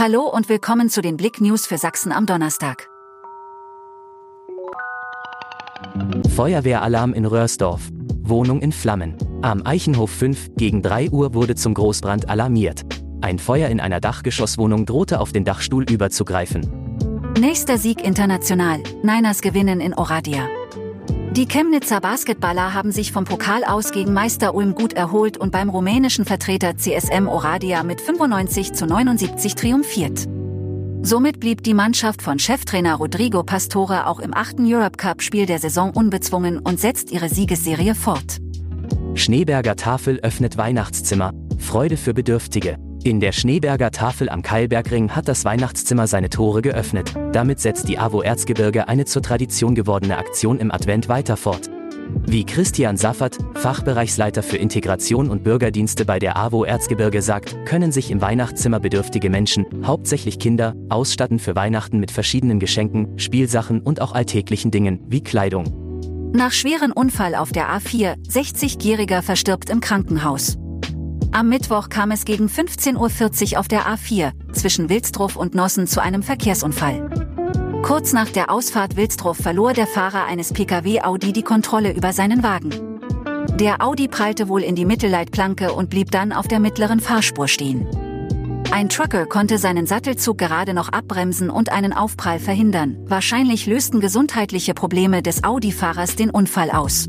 Hallo und willkommen zu den Blick News für Sachsen am Donnerstag. Feuerwehralarm in Röhrsdorf. Wohnung in Flammen. Am Eichenhof 5 gegen 3 Uhr wurde zum Großbrand alarmiert. Ein Feuer in einer Dachgeschosswohnung drohte auf den Dachstuhl überzugreifen. Nächster Sieg international. Niners gewinnen in Oradia. Die Chemnitzer Basketballer haben sich vom Pokal aus gegen Meister Ulm gut erholt und beim rumänischen Vertreter CSM Oradia mit 95 zu 79 triumphiert. Somit blieb die Mannschaft von Cheftrainer Rodrigo Pastore auch im achten Europe Cup Spiel der Saison unbezwungen und setzt ihre Siegesserie fort. Schneeberger Tafel öffnet Weihnachtszimmer. Freude für Bedürftige. In der Schneeberger Tafel am Keilbergring hat das Weihnachtszimmer seine Tore geöffnet. Damit setzt die AWO Erzgebirge eine zur Tradition gewordene Aktion im Advent weiter fort. Wie Christian Saffert, Fachbereichsleiter für Integration und Bürgerdienste bei der AWO Erzgebirge sagt, können sich im Weihnachtszimmer bedürftige Menschen, hauptsächlich Kinder, ausstatten für Weihnachten mit verschiedenen Geschenken, Spielsachen und auch alltäglichen Dingen, wie Kleidung. Nach schweren Unfall auf der A4, 60-Jähriger verstirbt im Krankenhaus. Am Mittwoch kam es gegen 15.40 Uhr auf der A4 zwischen Wilsdruff und Nossen zu einem Verkehrsunfall. Kurz nach der Ausfahrt Wilsdruff verlor der Fahrer eines Pkw Audi die Kontrolle über seinen Wagen. Der Audi prallte wohl in die Mittelleitplanke und blieb dann auf der mittleren Fahrspur stehen. Ein Trucker konnte seinen Sattelzug gerade noch abbremsen und einen Aufprall verhindern. Wahrscheinlich lösten gesundheitliche Probleme des Audi-Fahrers den Unfall aus.